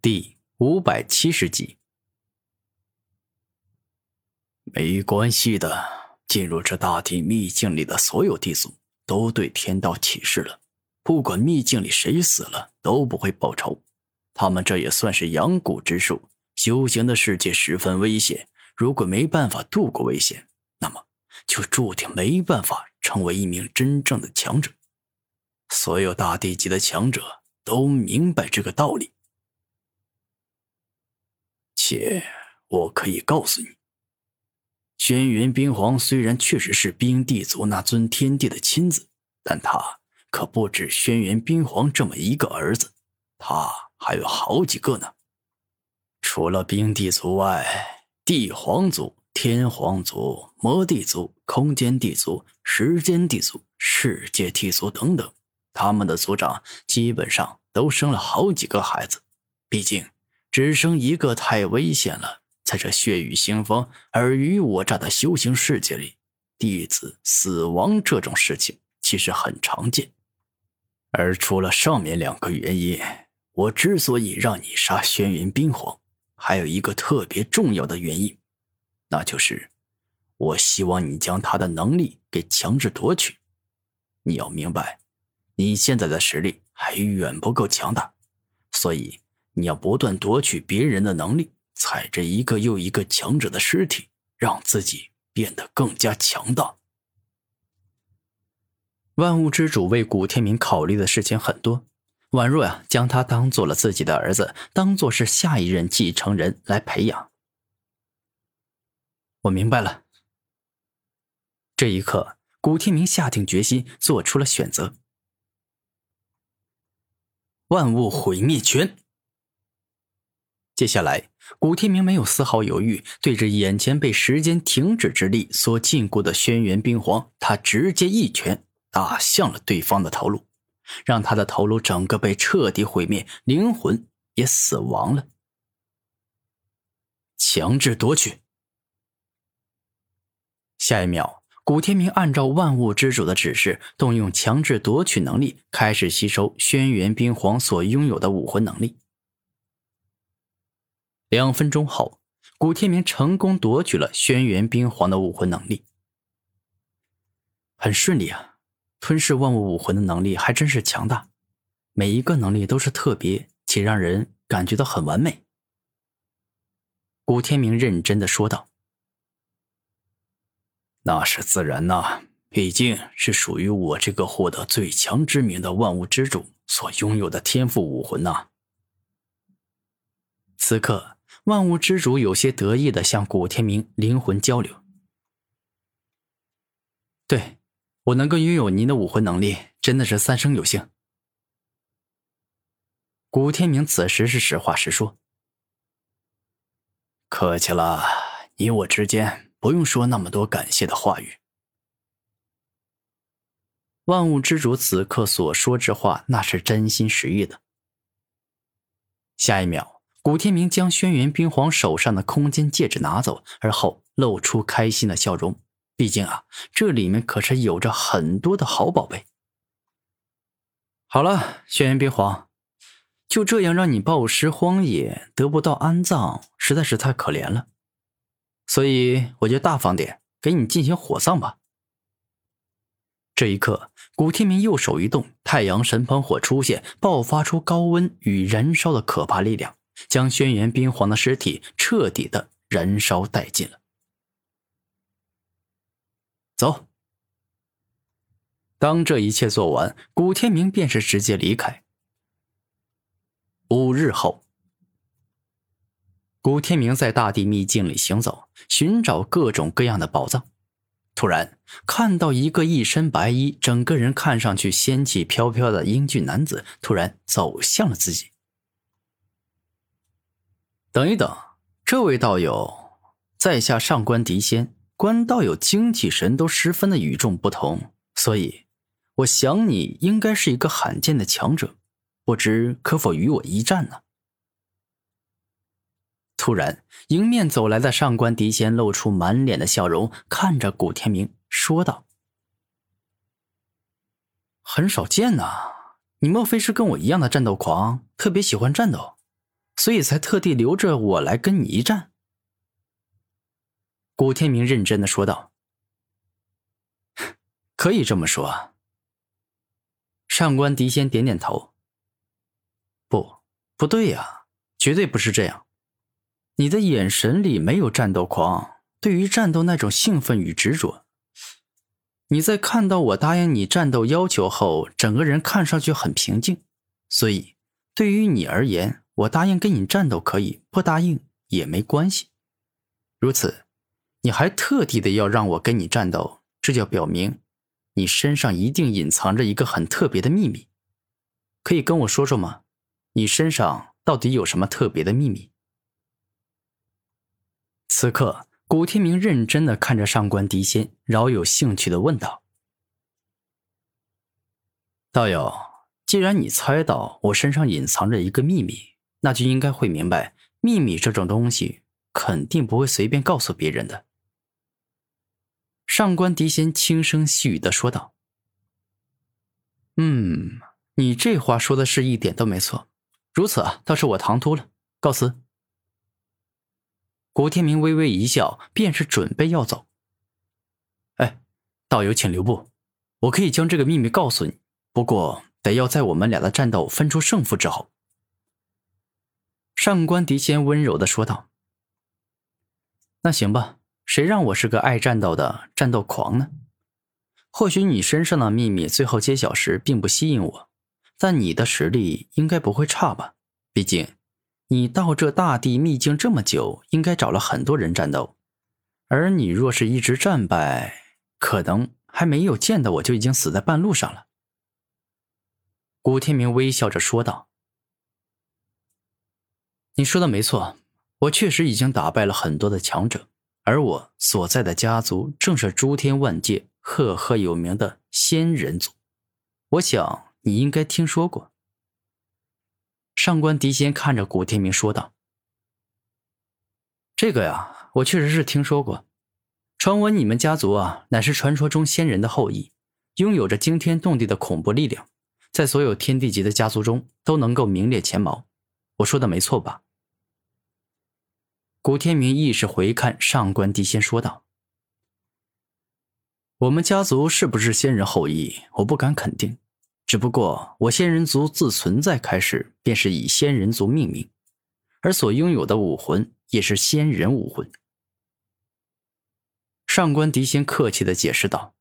第五百七十集。没关系的，进入这大地秘境里的所有地族都对天道起誓了，不管秘境里谁死了都不会报仇。他们这也算是阳谷之术，修行的世界十分危险，如果没办法度过危险，那么就注定没办法成为一名真正的强者。所有大地级的强者都明白这个道理。且我可以告诉你，轩辕冰皇虽然确实是冰帝族那尊天帝的亲子，但他可不止轩辕冰皇这么一个儿子，他还有好几个呢。除了冰帝族外，帝皇族、天皇族、魔帝族、空间帝族、时间帝族、世界帝族等等，他们的族长基本上都生了好几个孩子，毕竟。只生一个太危险了，在这血雨腥风、尔虞我诈的修行世界里，弟子死亡这种事情其实很常见。而除了上面两个原因，我之所以让你杀轩辕冰皇，还有一个特别重要的原因，那就是我希望你将他的能力给强制夺取。你要明白，你现在的实力还远不够强大，所以。你要不断夺取别人的能力，踩着一个又一个强者的尸体，让自己变得更加强大。万物之主为古天明考虑的事情很多，宛若呀，将他当做了自己的儿子，当做是下一任继承人来培养。我明白了。这一刻，古天明下定决心，做出了选择。万物毁灭拳。接下来，古天明没有丝毫犹豫，对着眼前被时间停止之力所禁锢的轩辕冰皇，他直接一拳打向了对方的头颅，让他的头颅整个被彻底毁灭，灵魂也死亡了。强制夺取。下一秒，古天明按照万物之主的指示，动用强制夺取能力，开始吸收轩辕冰皇所拥有的武魂能力。两分钟后，古天明成功夺取了轩辕冰皇的武魂能力，很顺利啊！吞噬万物武魂的能力还真是强大，每一个能力都是特别且让人感觉到很完美。古天明认真的说道：“那是自然呐，毕竟是属于我这个获得最强之名的万物之主所拥有的天赋武魂呐。”此刻。万物之主有些得意的向古天明灵魂交流。对，我能够拥有您的武魂能力，真的是三生有幸。古天明此时是实话实说。客气了，你我之间不用说那么多感谢的话语。万物之主此刻所说之话，那是真心实意的。下一秒。古天明将轩辕冰皇手上的空间戒指拿走，而后露出开心的笑容。毕竟啊，这里面可是有着很多的好宝贝。好了，轩辕冰皇，就这样让你暴尸荒野，得不到安葬，实在是太可怜了。所以我就大方点，给你进行火葬吧。这一刻，古天明右手一动，太阳神喷火出现，爆发出高温与燃烧的可怕力量。将轩辕冰皇的尸体彻底的燃烧殆尽了。走。当这一切做完，古天明便是直接离开。五日后，古天明在大地秘境里行走，寻找各种各样的宝藏。突然，看到一个一身白衣、整个人看上去仙气飘飘的英俊男子，突然走向了自己。等一等，这位道友，在下上官狄仙，观道友精气神都十分的与众不同，所以，我想你应该是一个罕见的强者，不知可否与我一战呢？突然，迎面走来的上官狄仙露出满脸的笑容，看着古天明说道：“很少见呐，你莫非是跟我一样的战斗狂，特别喜欢战斗？”所以才特地留着我来跟你一战。”古天明认真的说道：“可以这么说。”上官迪仙点点头：“不，不对呀，绝对不是这样。你的眼神里没有战斗狂，对于战斗那种兴奋与执着。你在看到我答应你战斗要求后，整个人看上去很平静。所以，对于你而言，我答应跟你战斗可以，不答应也没关系。如此。”你还特地的要让我跟你战斗，这就表明，你身上一定隐藏着一个很特别的秘密，可以跟我说说吗？你身上到底有什么特别的秘密？此刻，古天明认真的看着上官迪仙，饶有兴趣的问道：“道友，既然你猜到我身上隐藏着一个秘密，那就应该会明白，秘密这种东西肯定不会随便告诉别人的。”上官迪仙轻声细语的说道：“嗯，你这话说的是一点都没错。如此啊，倒是我唐突了，告辞。”古天明微微一笑，便是准备要走。哎，道友请留步，我可以将这个秘密告诉你，不过得要在我们俩的战斗分出胜负之后。”上官迪仙温柔的说道：“那行吧。”谁让我是个爱战斗的战斗狂呢？或许你身上的秘密最后揭晓时并不吸引我，但你的实力应该不会差吧？毕竟，你到这大地秘境这么久，应该找了很多人战斗。而你若是一直战败，可能还没有见到我就已经死在半路上了。古天明微笑着说道：“你说的没错，我确实已经打败了很多的强者。”而我所在的家族正是诸天万界赫赫有名的仙人族，我想你应该听说过。上官迪仙看着古天明说道：“这个呀，我确实是听说过。传闻你们家族啊，乃是传说中仙人的后裔，拥有着惊天动地的恐怖力量，在所有天地级的家族中都能够名列前茅。我说的没错吧？”古天明亦是回看上官迪仙，说道：“我们家族是不是仙人后裔？我不敢肯定。只不过我仙人族自存在开始，便是以仙人族命名，而所拥有的武魂也是仙人武魂。”上官迪仙客气的解释道：“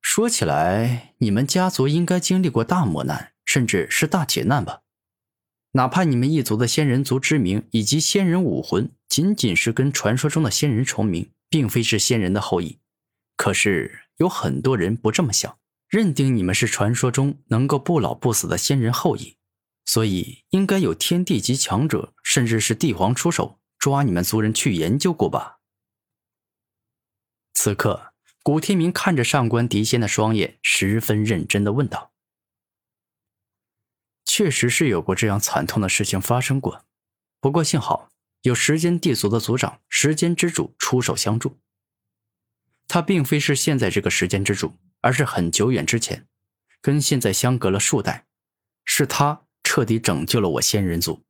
说起来，你们家族应该经历过大磨难，甚至是大劫难吧？”哪怕你们一族的仙人族之名以及仙人武魂仅仅是跟传说中的仙人重名，并非是仙人的后裔，可是有很多人不这么想，认定你们是传说中能够不老不死的仙人后裔，所以应该有天地级强者，甚至是帝皇出手抓你们族人去研究过吧？此刻，古天明看着上官迪仙的双眼，十分认真的问道。确实是有过这样惨痛的事情发生过，不过幸好有时间地族的族长时间之主出手相助。他并非是现在这个时间之主，而是很久远之前，跟现在相隔了数代，是他彻底拯救了我仙人族。